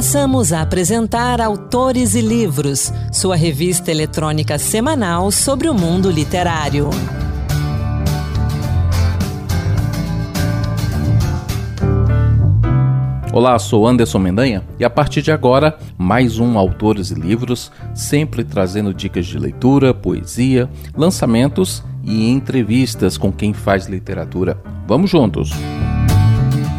Passamos a apresentar Autores e Livros, sua revista eletrônica semanal sobre o mundo literário. Olá, sou Anderson Mendanha e a partir de agora, mais um Autores e Livros, sempre trazendo dicas de leitura, poesia, lançamentos e entrevistas com quem faz literatura. Vamos juntos!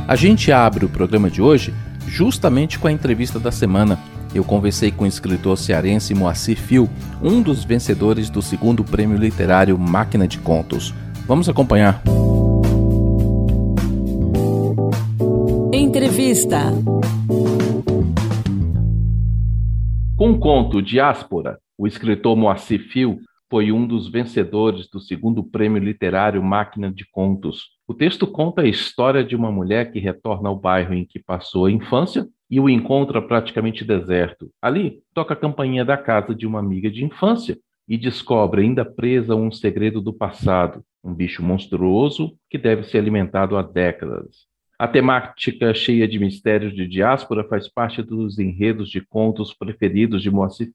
A gente abre o programa de hoje justamente com a entrevista da semana. Eu conversei com o escritor cearense Moacir Fio, um dos vencedores do segundo prêmio literário Máquina de Contos. Vamos acompanhar. Entrevista. Com o conto Diáspora, o escritor Moacir Fio foi um dos vencedores do segundo prêmio literário Máquina de Contos. O texto conta a história de uma mulher que retorna ao bairro em que passou a infância e o encontra praticamente deserto. Ali, toca a campainha da casa de uma amiga de infância e descobre, ainda presa, um segredo do passado, um bicho monstruoso que deve ser alimentado há décadas. A temática cheia de mistérios de diáspora faz parte dos enredos de contos preferidos de Moacir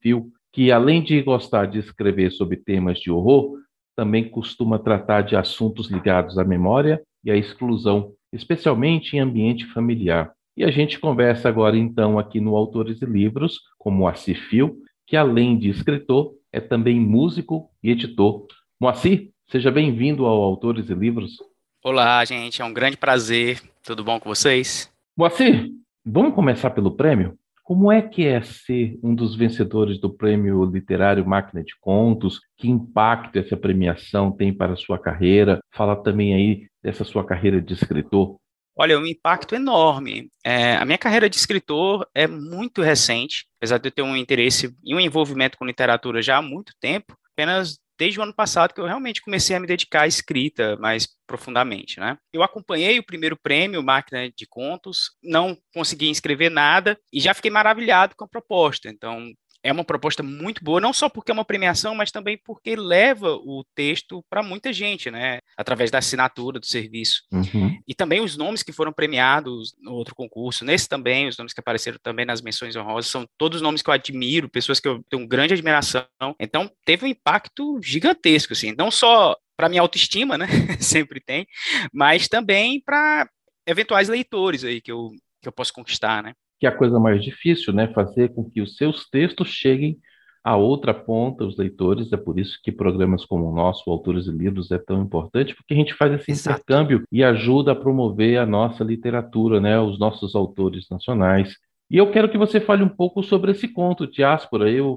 que, além de gostar de escrever sobre temas de horror, também costuma tratar de assuntos ligados à memória e à exclusão, especialmente em ambiente familiar. E a gente conversa agora, então, aqui no Autores e Livros, com Moacir Fio, que, além de escritor, é também músico e editor. Moacir, seja bem-vindo ao Autores e Livros. Olá, gente, é um grande prazer. Tudo bom com vocês? Moacir, vamos começar pelo prêmio? Como é que é ser um dos vencedores do Prêmio Literário Máquina de Contos? Que impacto essa premiação tem para a sua carreira? Fala também aí dessa sua carreira de escritor. Olha, um impacto enorme. É, a minha carreira de escritor é muito recente, apesar de eu ter um interesse e um envolvimento com literatura já há muito tempo. Apenas desde o ano passado que eu realmente comecei a me dedicar à escrita mais profundamente, né? Eu acompanhei o primeiro prêmio Máquina de Contos, não consegui inscrever nada e já fiquei maravilhado com a proposta. Então, é uma proposta muito boa, não só porque é uma premiação, mas também porque leva o texto para muita gente, né? Através da assinatura do serviço. Uhum. E também os nomes que foram premiados no outro concurso, nesse também, os nomes que apareceram também nas menções honrosas, são todos nomes que eu admiro, pessoas que eu tenho grande admiração. Então, teve um impacto gigantesco, assim, não só para minha autoestima, né? Sempre tem, mas também para eventuais leitores aí que eu, que eu posso conquistar, né? Que é a coisa mais difícil, né? Fazer com que os seus textos cheguem a outra ponta, os leitores. É por isso que programas como o nosso, Autores e Livros, é tão importante, porque a gente faz esse Exato. intercâmbio e ajuda a promover a nossa literatura, né? Os nossos autores nacionais. E eu quero que você fale um pouco sobre esse conto, Diáspora. Eu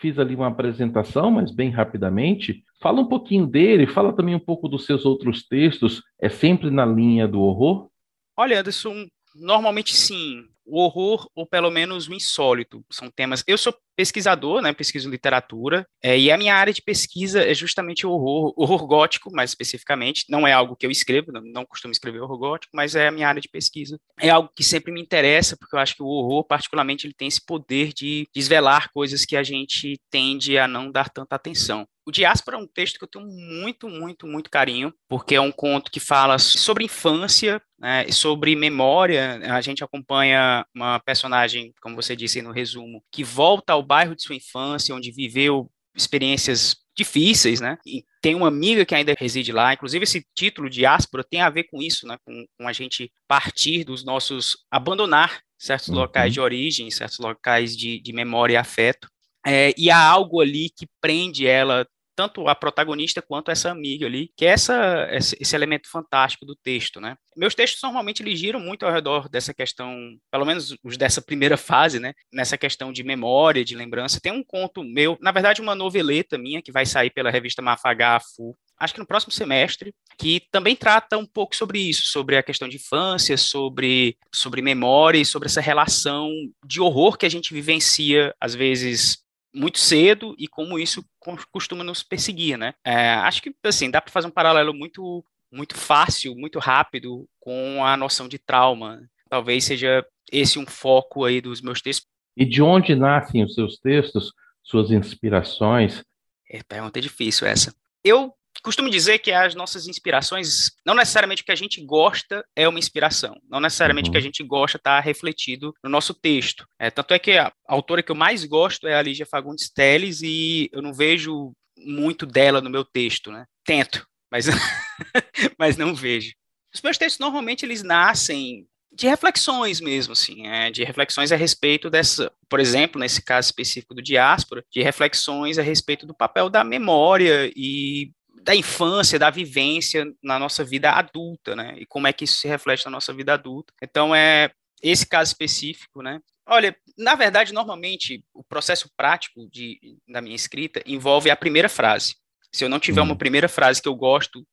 fiz ali uma apresentação, mas bem rapidamente. Fala um pouquinho dele, fala também um pouco dos seus outros textos. É sempre na linha do horror? Olha, Anderson, normalmente sim o horror ou pelo menos o insólito. São temas. Eu sou pesquisador, né? Pesquiso literatura, é, e a minha área de pesquisa é justamente o horror, horror gótico, mais especificamente. Não é algo que eu escrevo, não, não costumo escrever horror gótico, mas é a minha área de pesquisa. É algo que sempre me interessa, porque eu acho que o horror, particularmente, ele tem esse poder de desvelar coisas que a gente tende a não dar tanta atenção. O Diáspora é um texto que eu tenho muito, muito, muito carinho, porque é um conto que fala sobre infância, né, sobre memória. A gente acompanha uma personagem, como você disse no resumo, que volta ao bairro de sua infância, onde viveu experiências difíceis, né? E tem uma amiga que ainda reside lá. Inclusive, esse título Diáspora tem a ver com isso, né? Com, com a gente partir dos nossos. abandonar certos uhum. locais de origem, certos locais de, de memória e afeto. É, e há algo ali que prende ela tanto a protagonista quanto essa amiga ali, que é essa, esse elemento fantástico do texto, né? Meus textos normalmente eles giram muito ao redor dessa questão, pelo menos os dessa primeira fase, né? Nessa questão de memória, de lembrança. Tem um conto meu, na verdade uma noveleta minha que vai sair pela revista Mafagá Fu, acho que no próximo semestre, que também trata um pouco sobre isso, sobre a questão de infância, sobre, sobre memória e sobre essa relação de horror que a gente vivencia, às vezes, muito cedo e como isso costuma nos perseguir, né? É, acho que, assim, dá para fazer um paralelo muito, muito fácil, muito rápido com a noção de trauma. Talvez seja esse um foco aí dos meus textos. E de onde nascem os seus textos, suas inspirações? É, pergunta difícil essa. Eu costumo dizer que as nossas inspirações, não necessariamente o que a gente gosta é uma inspiração, não necessariamente o que a uhum. gente gosta está refletido no nosso texto. É, tanto é que a autora que eu mais gosto é a Lígia Fagundes Teles e eu não vejo muito dela no meu texto, né? Tento, mas, mas não vejo. Os meus textos normalmente eles nascem de reflexões mesmo, assim, é, de reflexões a respeito dessa, por exemplo, nesse caso específico do diáspora, de reflexões a respeito do papel da memória e da infância, da vivência na nossa vida adulta, né? E como é que isso se reflete na nossa vida adulta. Então, é esse caso específico, né? Olha, na verdade, normalmente, o processo prático de, da minha escrita envolve a primeira frase. Se eu não tiver uma uhum. primeira frase que eu gosto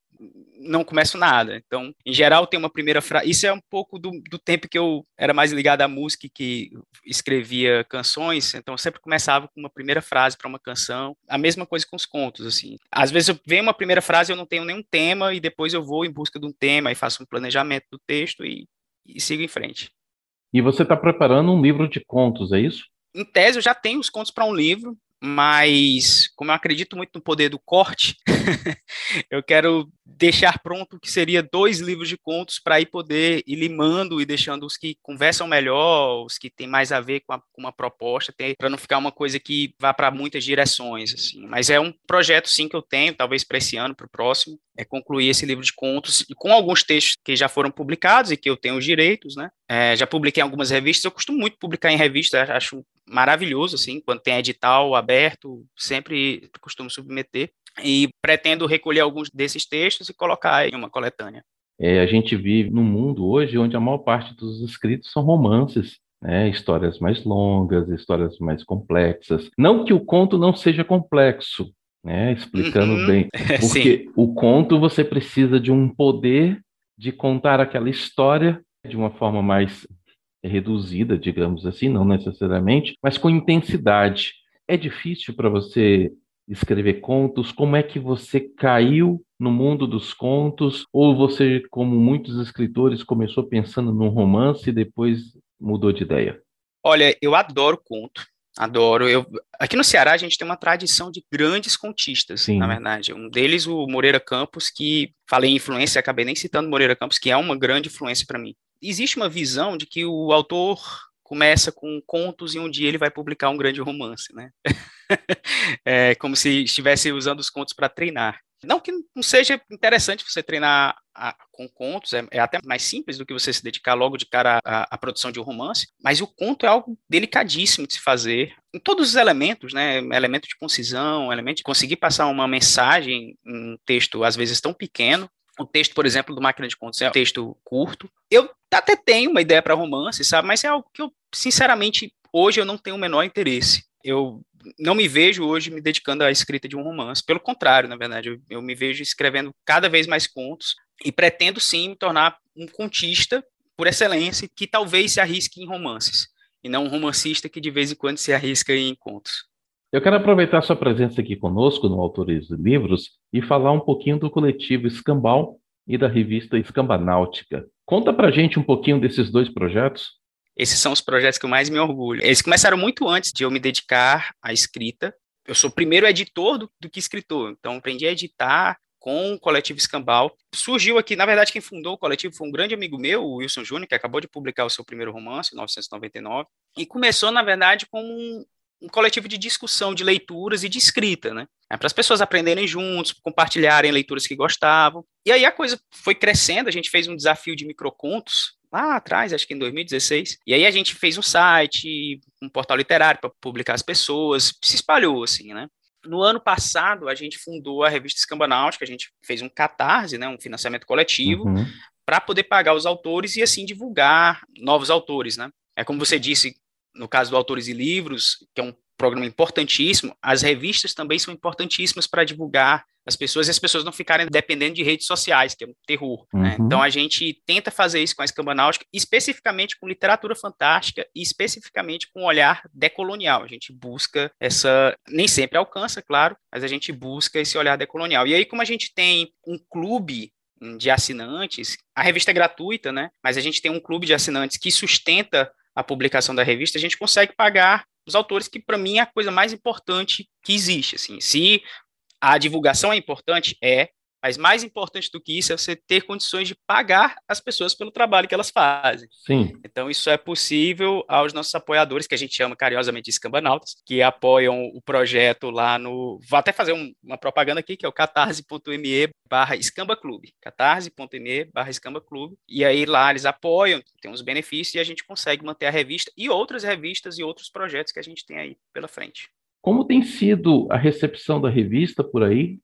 não começo nada. Então, em geral, tem uma primeira frase. Isso é um pouco do, do tempo que eu era mais ligado à música e que escrevia canções. Então, eu sempre começava com uma primeira frase para uma canção. A mesma coisa com os contos, assim. Às vezes eu venho uma primeira frase eu não tenho nenhum tema e depois eu vou em busca de um tema e faço um planejamento do texto e, e sigo em frente. E você está preparando um livro de contos, é isso? Em tese, eu já tenho os contos para um livro mas como eu acredito muito no poder do corte, eu quero deixar pronto o que seria dois livros de contos para ir poder ir limando e deixando os que conversam melhor, os que têm mais a ver com, a, com uma proposta, para não ficar uma coisa que vá para muitas direções, assim. Mas é um projeto sim que eu tenho, talvez para esse ano, para o próximo, é concluir esse livro de contos com alguns textos que já foram publicados e que eu tenho os direitos, né? É, já publiquei em algumas revistas, eu costumo muito publicar em revistas, acho maravilhoso, assim, quando tem edital aberto, sempre costumo submeter. E pretendo recolher alguns desses textos e colocar em uma coletânea. É, a gente vive num mundo hoje onde a maior parte dos escritos são romances, né? histórias mais longas, histórias mais complexas. Não que o conto não seja complexo, né? explicando uhum. bem, porque o conto você precisa de um poder de contar aquela história de uma forma mais reduzida, digamos assim, não necessariamente, mas com intensidade. É difícil para você escrever contos? Como é que você caiu no mundo dos contos? Ou você, como muitos escritores, começou pensando num romance e depois mudou de ideia? Olha, eu adoro conto. Adoro. Eu, aqui no Ceará a gente tem uma tradição de grandes contistas, Sim. na verdade. Um deles, o Moreira Campos, que falei em influência, acabei nem citando Moreira Campos, que é uma grande influência para mim existe uma visão de que o autor começa com contos e um dia ele vai publicar um grande romance, né? é como se estivesse usando os contos para treinar. Não que não seja interessante você treinar a, com contos, é, é, até mais simples do que você se dedicar logo de cara à, à, produção de um romance, mas o conto é algo delicadíssimo de se fazer, em todos os elementos, né? Elemento de concisão, elemento de conseguir passar uma mensagem em um texto, às vezes tão pequeno, o texto, por exemplo, do Máquina de Contos é um texto curto. Eu até tenho uma ideia para romance, sabe? Mas é algo que eu, sinceramente, hoje eu não tenho o menor interesse. Eu não me vejo hoje me dedicando à escrita de um romance. Pelo contrário, na verdade, eu, eu me vejo escrevendo cada vez mais contos e pretendo sim me tornar um contista por excelência que talvez se arrisque em romances e não um romancista que de vez em quando se arrisca em contos. Eu quero aproveitar sua presença aqui conosco no Autores de Livros e falar um pouquinho do coletivo Escambal e da revista Escambanáutica. Conta pra gente um pouquinho desses dois projetos. Esses são os projetos que eu mais me orgulho. Eles começaram muito antes de eu me dedicar à escrita. Eu sou o primeiro editor do, do que escritor, então aprendi a editar com o coletivo Escambal. Surgiu aqui, na verdade, quem fundou o coletivo foi um grande amigo meu, o Wilson Júnior, que acabou de publicar o seu primeiro romance, em 1999, e começou, na verdade, como um, um coletivo de discussão de leituras e de escrita, né? É para as pessoas aprenderem juntos, compartilharem leituras que gostavam. E aí a coisa foi crescendo, a gente fez um desafio de microcontos lá atrás, acho que em 2016. E aí a gente fez um site, um portal literário para publicar as pessoas, se espalhou assim, né? No ano passado, a gente fundou a revista Escambanáutica, a gente fez um catarse, né, um financiamento coletivo, uhum. para poder pagar os autores e assim divulgar novos autores, né? É como você disse, no caso do Autores e Livros, que é um programa importantíssimo, as revistas também são importantíssimas para divulgar as pessoas e as pessoas não ficarem dependendo de redes sociais, que é um terror. Né? Uhum. Né? Então a gente tenta fazer isso com a Escamba Náutica, especificamente com literatura fantástica e especificamente com um olhar decolonial. A gente busca essa, nem sempre alcança, claro, mas a gente busca esse olhar decolonial. E aí, como a gente tem um clube de assinantes, a revista é gratuita, né? Mas a gente tem um clube de assinantes que sustenta a publicação da revista, a gente consegue pagar os autores, que para mim é a coisa mais importante que existe. Assim, se A divulgação é importante? É, mas mais importante do que isso é você ter condições de pagar as pessoas pelo trabalho que elas fazem. Sim. Então, isso é possível aos nossos apoiadores, que a gente chama carinhosamente de escambanautas, que apoiam o projeto lá no. Vou até fazer um, uma propaganda aqui, que é o catarse.me barra escamba clube. catarse.me barra escamba clube. E aí lá eles apoiam, tem uns benefícios e a gente consegue manter a revista e outras revistas e outros projetos que a gente tem aí pela frente. Como tem sido a recepção da revista por aí?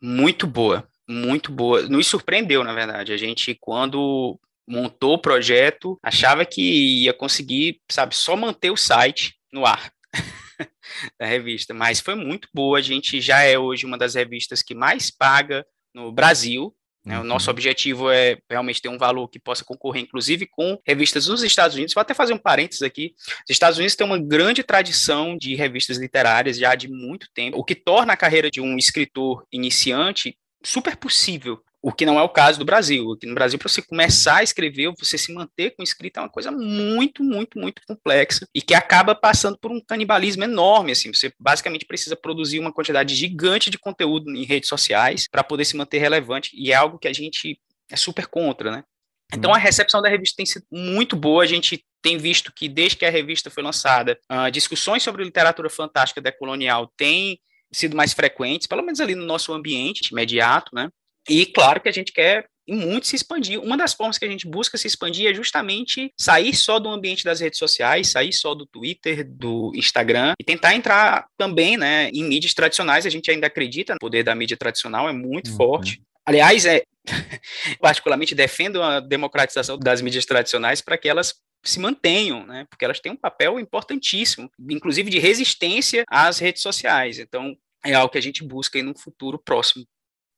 muito boa, muito boa. Nos surpreendeu, na verdade. A gente, quando montou o projeto, achava que ia conseguir, sabe, só manter o site no ar da revista, mas foi muito boa. A gente já é hoje uma das revistas que mais paga no Brasil. Né? O nosso uhum. objetivo é realmente ter um valor que possa concorrer, inclusive, com revistas nos Estados Unidos. Vou até fazer um parênteses aqui. Os Estados Unidos têm uma grande tradição de revistas literárias já de muito tempo, o que torna a carreira de um escritor iniciante super possível. O que não é o caso do Brasil. Aqui no Brasil, para você começar a escrever, você se manter com escrita é uma coisa muito, muito, muito complexa e que acaba passando por um canibalismo enorme. Assim, você basicamente precisa produzir uma quantidade gigante de conteúdo em redes sociais para poder se manter relevante e é algo que a gente é super contra, né? Então a uhum. recepção da revista tem sido muito boa. A gente tem visto que desde que a revista foi lançada, uh, discussões sobre literatura fantástica decolonial têm sido mais frequentes, pelo menos ali no nosso ambiente imediato, né? E claro que a gente quer muito se expandir. Uma das formas que a gente busca se expandir é justamente sair só do ambiente das redes sociais, sair só do Twitter, do Instagram e tentar entrar também, né, em mídias tradicionais. A gente ainda acredita no poder da mídia tradicional, é muito uhum. forte. Aliás, é particularmente defendo a democratização das mídias tradicionais para que elas se mantenham, né? Porque elas têm um papel importantíssimo, inclusive de resistência às redes sociais. Então, é algo que a gente busca em um futuro próximo.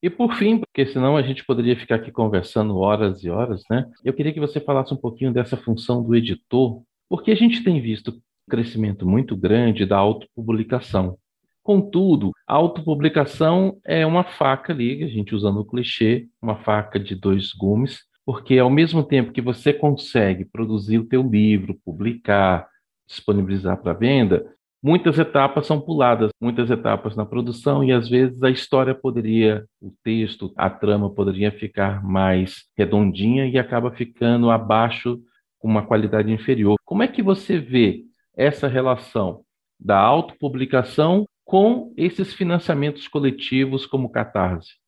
E por fim, porque senão a gente poderia ficar aqui conversando horas e horas, né? Eu queria que você falasse um pouquinho dessa função do editor, porque a gente tem visto crescimento muito grande da autopublicação. Contudo, a autopublicação é uma faca ali, a gente usando o clichê, uma faca de dois gumes, porque ao mesmo tempo que você consegue produzir o teu livro, publicar, disponibilizar para venda, muitas etapas são puladas, muitas etapas na produção e às vezes a história poderia, o texto, a trama poderia ficar mais redondinha e acaba ficando abaixo com uma qualidade inferior. Como é que você vê essa relação da autopublicação com esses financiamentos coletivos como Catarse?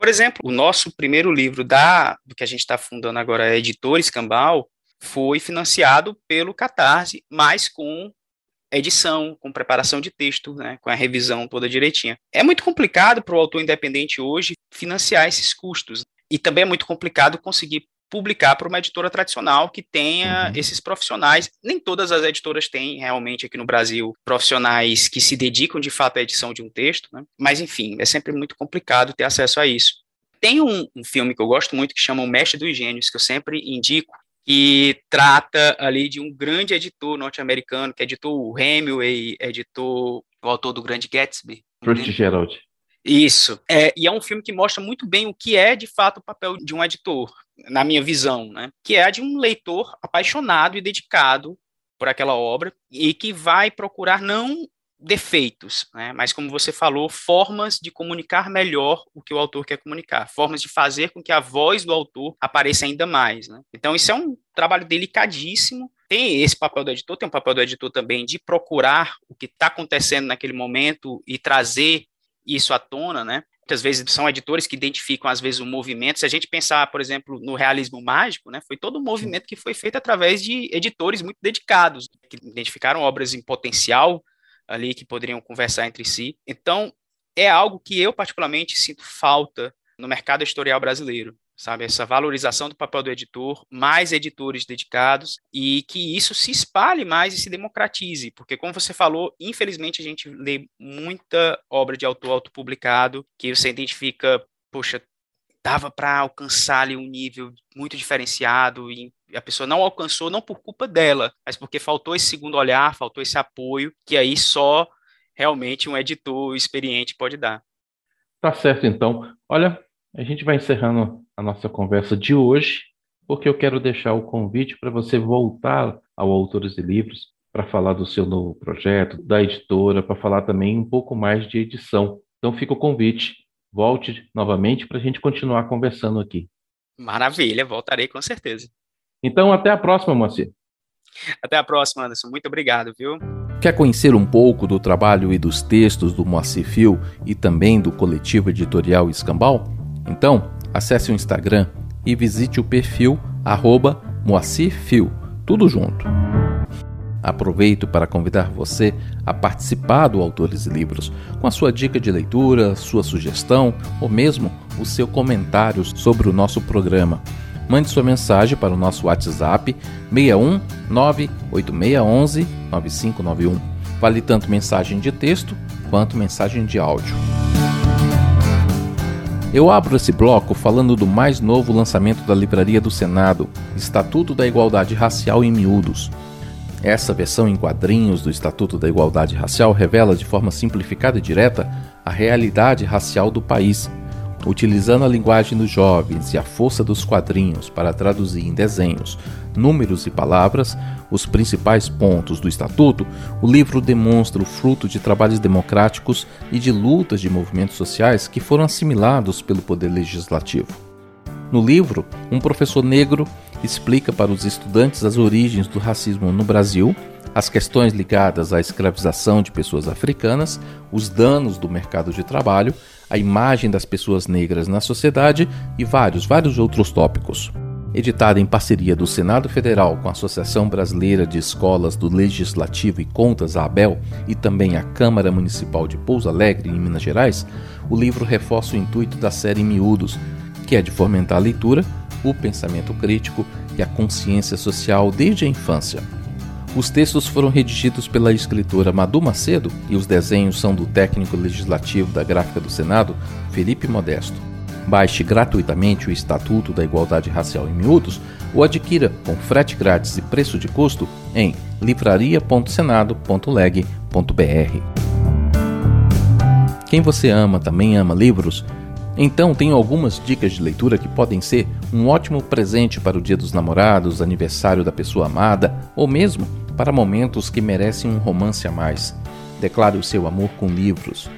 Por exemplo, o nosso primeiro livro da do que a gente está fundando agora, a Editora Escambau, foi financiado pelo Catarse, mas com edição, com preparação de texto, né, com a revisão toda direitinha. É muito complicado para o autor independente hoje financiar esses custos. E também é muito complicado conseguir publicar para uma editora tradicional que tenha uhum. esses profissionais. Nem todas as editoras têm realmente aqui no Brasil profissionais que se dedicam de fato à edição de um texto, né? mas enfim, é sempre muito complicado ter acesso a isso. Tem um, um filme que eu gosto muito que chama O Mestre dos Gênios, que eu sempre indico, que trata ali de um grande editor norte-americano, que editou o Hemingway, editou o autor do Grande Gatsby. Fitzgerald. Isso. É, e é um filme que mostra muito bem o que é, de fato, o papel de um editor, na minha visão, né? Que é a de um leitor apaixonado e dedicado por aquela obra e que vai procurar não defeitos, né? mas como você falou, formas de comunicar melhor o que o autor quer comunicar, formas de fazer com que a voz do autor apareça ainda mais. Né? Então, isso é um trabalho delicadíssimo. Tem esse papel do editor, tem um papel do editor também de procurar o que está acontecendo naquele momento e trazer isso à tona, né? Muitas vezes são editores que identificam, às vezes, o movimento. Se a gente pensar, por exemplo, no realismo mágico, né, foi todo um movimento que foi feito através de editores muito dedicados, que identificaram obras em potencial ali que poderiam conversar entre si. Então, é algo que eu particularmente sinto falta no mercado editorial brasileiro, sabe? Essa valorização do papel do editor, mais editores dedicados e que isso se espalhe mais e se democratize, porque como você falou, infelizmente a gente lê muita obra de autor autopublicado que você identifica, poxa, dava para alcançar ali um nível muito diferenciado e a pessoa não alcançou não por culpa dela, mas porque faltou esse segundo olhar, faltou esse apoio, que aí só realmente um editor experiente pode dar. Tá certo, então. Olha, a gente vai encerrando a nossa conversa de hoje, porque eu quero deixar o convite para você voltar ao Autores e Livros para falar do seu novo projeto, da editora, para falar também um pouco mais de edição. Então fica o convite. Volte novamente para a gente continuar conversando aqui. Maravilha, voltarei com certeza. Então, até a próxima, Moacir. Até a próxima, Anderson. Muito obrigado, viu? Quer conhecer um pouco do trabalho e dos textos do Moacir Fio e também do coletivo editorial Escambau? Então, acesse o Instagram e visite o perfil arroba tudo junto. Aproveito para convidar você a participar do Autores e Livros, com a sua dica de leitura, sua sugestão ou mesmo o seu comentário sobre o nosso programa. Mande sua mensagem para o nosso WhatsApp 61 98611 9591. Vale tanto mensagem de texto quanto mensagem de áudio. Eu abro esse bloco falando do mais novo lançamento da Livraria do Senado, Estatuto da Igualdade Racial em Miúdos. Essa versão em quadrinhos do Estatuto da Igualdade Racial revela de forma simplificada e direta a realidade racial do país, utilizando a linguagem dos jovens e a força dos quadrinhos para traduzir em desenhos, números e palavras os principais pontos do Estatuto, o livro demonstra o fruto de trabalhos democráticos e de lutas de movimentos sociais que foram assimilados pelo Poder Legislativo. No livro, um professor negro explica para os estudantes as origens do racismo no Brasil, as questões ligadas à escravização de pessoas africanas, os danos do mercado de trabalho, a imagem das pessoas negras na sociedade e vários, vários outros tópicos. Editada em parceria do Senado Federal com a Associação Brasileira de Escolas do Legislativo e Contas, a ABEL, e também a Câmara Municipal de Pouso Alegre, em Minas Gerais, o livro reforça o intuito da série Miúdos, que é de fomentar a leitura, o pensamento crítico e a consciência social desde a infância. Os textos foram redigidos pela escritora Madu Macedo e os desenhos são do técnico legislativo da Gráfica do Senado, Felipe Modesto. Baixe gratuitamente o Estatuto da Igualdade Racial em Miúdos ou adquira com frete grátis e preço de custo em livraria.senado.leg.br. Quem você ama também ama livros? Então, tenho algumas dicas de leitura que podem ser um ótimo presente para o Dia dos Namorados, aniversário da pessoa amada ou mesmo para momentos que merecem um romance a mais. Declare o seu amor com livros.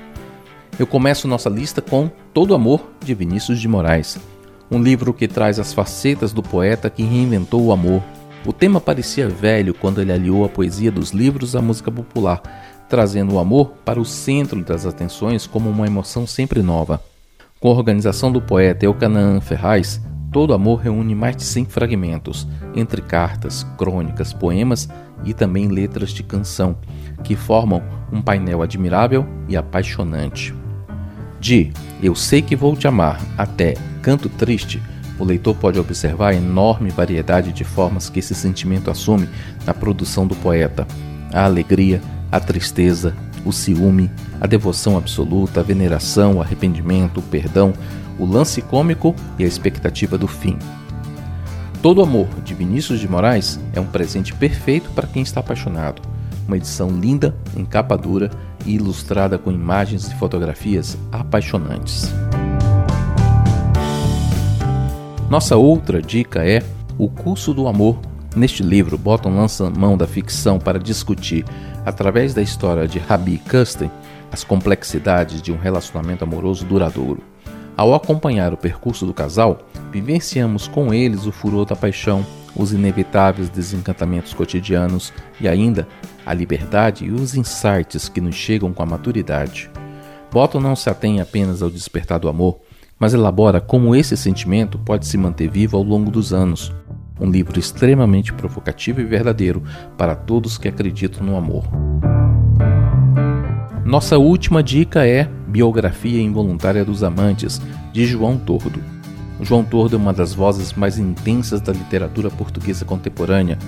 Eu começo nossa lista com Todo Amor, de Vinícius de Moraes, um livro que traz as facetas do poeta que reinventou o amor. O tema parecia velho quando ele aliou a poesia dos livros à música popular, trazendo o amor para o centro das atenções como uma emoção sempre nova. Com a organização do poeta Eucanaan Ferraz, Todo Amor reúne mais de 100 fragmentos, entre cartas, crônicas, poemas e também letras de canção, que formam um painel admirável e apaixonante. De Eu Sei Que Vou Te Amar até Canto Triste, o leitor pode observar a enorme variedade de formas que esse sentimento assume na produção do poeta: a alegria, a tristeza, o ciúme, a devoção absoluta, a veneração, o arrependimento, o perdão, o lance cômico e a expectativa do fim. Todo Amor, de Vinícius de Moraes, é um presente perfeito para quem está apaixonado. Uma edição linda, em capa dura e ilustrada com imagens e fotografias apaixonantes. Nossa outra dica é O Curso do Amor. Neste livro, Bottom lança mão da ficção para discutir através da história de Rabi Kusten, as complexidades de um relacionamento amoroso duradouro. Ao acompanhar o percurso do casal, vivenciamos com eles o furor da paixão, os inevitáveis desencantamentos cotidianos e ainda a liberdade e os insights que nos chegam com a maturidade. Bottom não se atém apenas ao despertar do amor, mas elabora como esse sentimento pode se manter vivo ao longo dos anos, um livro extremamente provocativo e verdadeiro para todos que acreditam no amor. Nossa última dica é Biografia Involuntária dos Amantes, de João Tordo. João Tordo é uma das vozes mais intensas da literatura portuguesa contemporânea,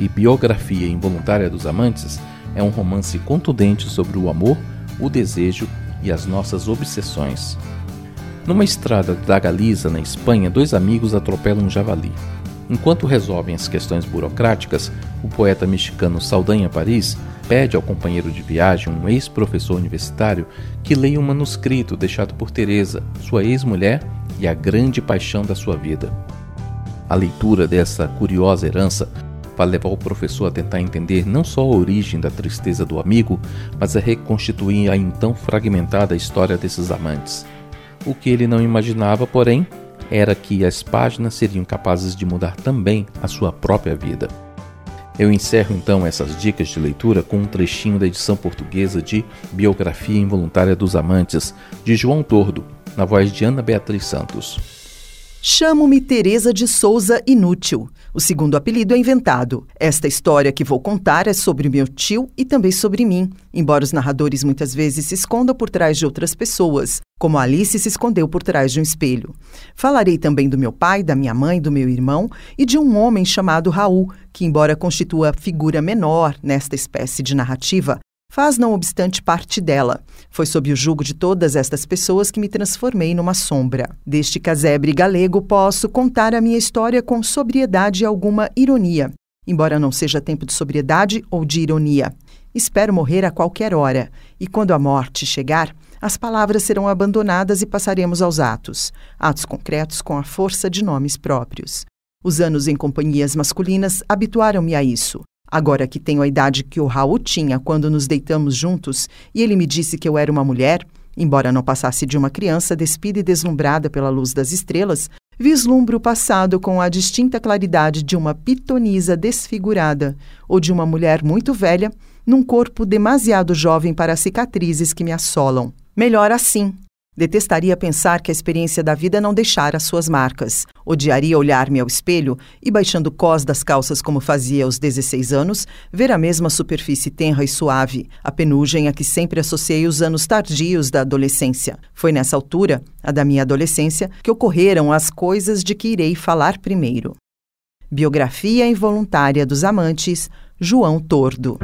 e Biografia Involuntária dos Amantes é um romance contundente sobre o amor, o desejo e as nossas obsessões. Numa estrada da Galiza, na Espanha, dois amigos atropelam um javali. Enquanto resolvem as questões burocráticas, o poeta mexicano Saldanha Paris pede ao companheiro de viagem, um ex-professor universitário, que leia um manuscrito deixado por Teresa, sua ex-mulher e a grande paixão da sua vida. A leitura dessa curiosa herança vai levar o professor a tentar entender não só a origem da tristeza do amigo, mas a reconstituir a então fragmentada história desses amantes. O que ele não imaginava, porém, era que as páginas seriam capazes de mudar também a sua própria vida. Eu encerro então essas dicas de leitura com um trechinho da edição portuguesa de Biografia Involuntária dos Amantes, de João Tordo, na voz de Ana Beatriz Santos. Chamo-me Teresa de Souza Inútil. O segundo apelido é inventado. Esta história que vou contar é sobre meu tio e também sobre mim, embora os narradores muitas vezes se escondam por trás de outras pessoas, como Alice se escondeu por trás de um espelho. Falarei também do meu pai, da minha mãe, do meu irmão e de um homem chamado Raul, que, embora constitua figura menor nesta espécie de narrativa, faz, não obstante, parte dela. Foi sob o jugo de todas estas pessoas que me transformei numa sombra. Deste casebre galego posso contar a minha história com sobriedade e alguma ironia, embora não seja tempo de sobriedade ou de ironia. Espero morrer a qualquer hora, e quando a morte chegar, as palavras serão abandonadas e passaremos aos atos, atos concretos com a força de nomes próprios. Os anos em companhias masculinas habituaram-me a isso. Agora que tenho a idade que o Raul tinha quando nos deitamos juntos e ele me disse que eu era uma mulher, embora não passasse de uma criança despida e deslumbrada pela luz das estrelas, vislumbro o passado com a distinta claridade de uma pitonisa desfigurada ou de uma mulher muito velha num corpo demasiado jovem para as cicatrizes que me assolam. Melhor assim, Detestaria pensar que a experiência da vida não deixara suas marcas. Odiaria olhar-me ao espelho e, baixando o cós das calças como fazia aos 16 anos, ver a mesma superfície tenra e suave, a penugem a que sempre associei os anos tardios da adolescência. Foi nessa altura, a da minha adolescência, que ocorreram as coisas de que irei falar primeiro. Biografia involuntária dos amantes, João Tordo.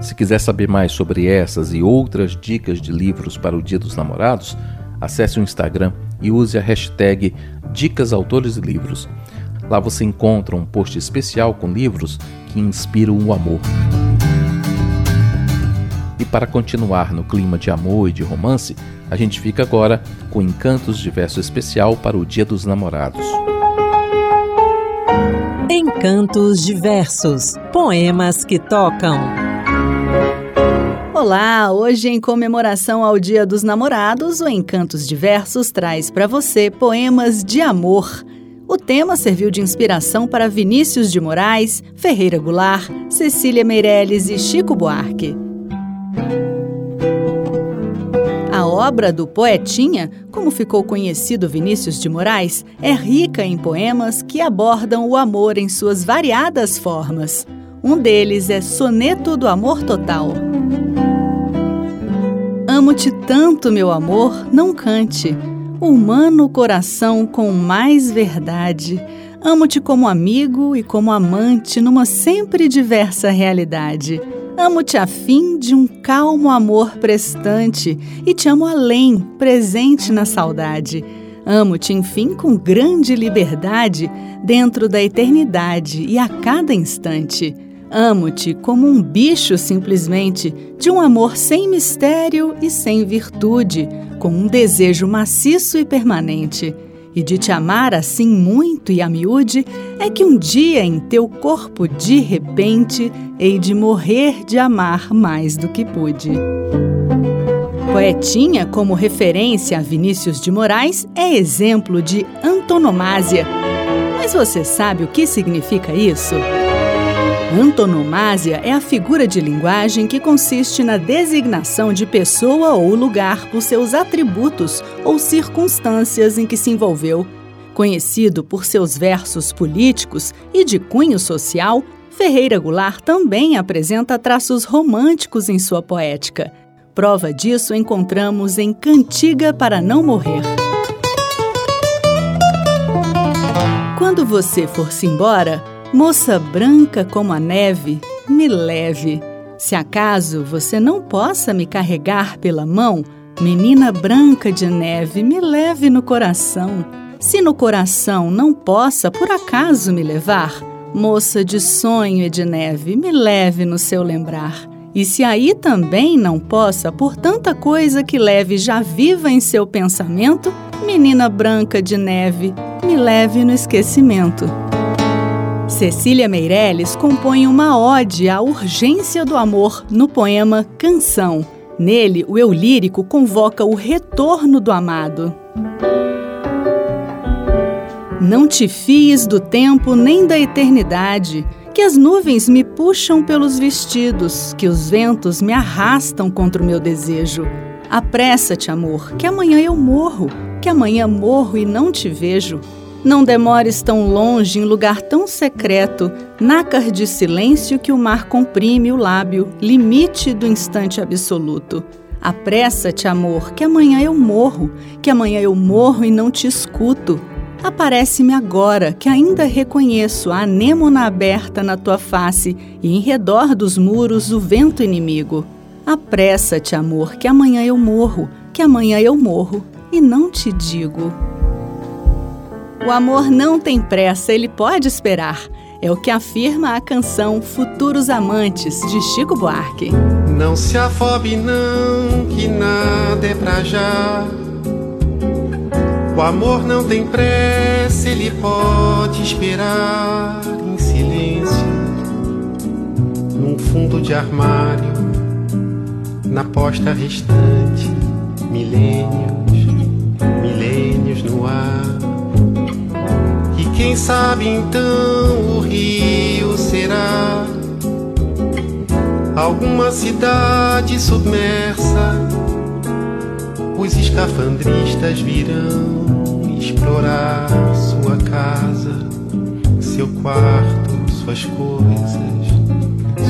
Se quiser saber mais sobre essas e outras dicas de livros para o Dia dos Namorados, acesse o Instagram e use a hashtag Dicas Autores e Livros. Lá você encontra um post especial com livros que inspiram o amor. E para continuar no clima de amor e de romance, a gente fica agora com Encantos de Verso Especial para o Dia dos Namorados. Encantos Diversos Poemas que tocam. Olá, hoje em comemoração ao Dia dos Namorados, o Encantos Diversos traz para você poemas de amor. O tema serviu de inspiração para Vinícius de Moraes, Ferreira Goulart, Cecília Meirelles e Chico Buarque. A obra do Poetinha, como ficou conhecido Vinícius de Moraes, é rica em poemas que abordam o amor em suas variadas formas. Um deles é Soneto do Amor Total. Amo-te tanto, meu amor, não cante. Humano coração com mais verdade. Amo-te como amigo e como amante numa sempre diversa realidade. Amo-te a fim de um calmo amor prestante e te amo além, presente na saudade. Amo-te, enfim, com grande liberdade, dentro da eternidade e a cada instante. Amo-te como um bicho simplesmente, de um amor sem mistério e sem virtude, com um desejo maciço e permanente. E de te amar assim muito e a miúde, é que um dia em teu corpo de repente hei de morrer de amar mais do que pude. Poetinha, como referência a Vinícius de Moraes, é exemplo de antonomásia. Mas você sabe o que significa isso? Antonomásia é a figura de linguagem que consiste na designação de pessoa ou lugar por seus atributos ou circunstâncias em que se envolveu. Conhecido por seus versos políticos e de cunho social, Ferreira Goulart também apresenta traços românticos em sua poética. Prova disso encontramos em Cantiga para Não Morrer. Quando você for-se embora, Moça branca como a neve, me leve. Se acaso você não possa me carregar pela mão, menina branca de neve, me leve no coração. Se no coração não possa por acaso me levar, moça de sonho e de neve, me leve no seu lembrar. E se aí também não possa, por tanta coisa que leve já viva em seu pensamento, menina branca de neve, me leve no esquecimento. Cecília Meirelles compõe uma ode à urgência do amor no poema Canção. Nele, o eu lírico convoca o retorno do amado. Não te fies do tempo nem da eternidade, que as nuvens me puxam pelos vestidos, que os ventos me arrastam contra o meu desejo. Apressa-te, amor, que amanhã eu morro, que amanhã morro e não te vejo. Não demores tão longe em lugar tão secreto, nácar de silêncio que o mar comprime o lábio, limite do instante absoluto. Apressa-te, amor, que amanhã eu morro, que amanhã eu morro e não te escuto. Aparece-me agora, que ainda reconheço a anêmona aberta na tua face e em redor dos muros o vento inimigo. Apressa-te, amor, que amanhã eu morro, que amanhã eu morro e não te digo. O amor não tem pressa, ele pode esperar. É o que afirma a canção Futuros Amantes, de Chico Buarque. Não se afobe, não, que nada é pra já. O amor não tem pressa, ele pode esperar em silêncio, num fundo de armário, na posta restante, milênios, milênios no ar. Quem sabe então o rio será alguma cidade submersa. Os escafandristas virão explorar sua casa, seu quarto, suas coisas,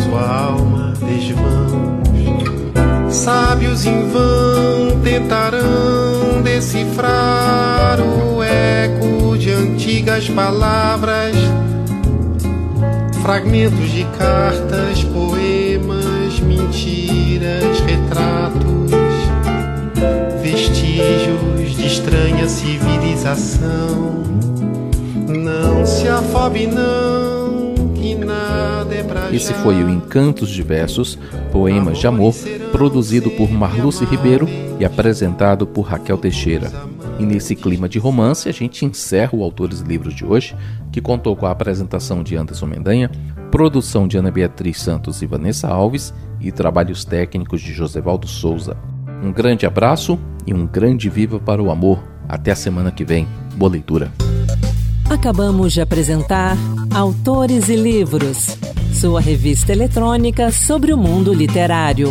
sua alma desvãos. Sábios em vão tentarão decifrar o eco de antigas palavras, fragmentos de cartas, poemas, mentiras, retratos, vestígios de estranha civilização. Não se afobe, não, que nada é pra Esse foi o Encantos de Versos, poemas de amor, produzido por Marluce Ribeiro e apresentado por Raquel Teixeira. E nesse clima de romance, a gente encerra o Autores Livros de hoje, que contou com a apresentação de Anderson Mendanha, produção de Ana Beatriz Santos e Vanessa Alves e trabalhos técnicos de Josevaldo Souza. Um grande abraço e um grande viva para o amor. Até a semana que vem. Boa leitura. Acabamos de apresentar Autores e Livros, sua revista eletrônica sobre o mundo literário.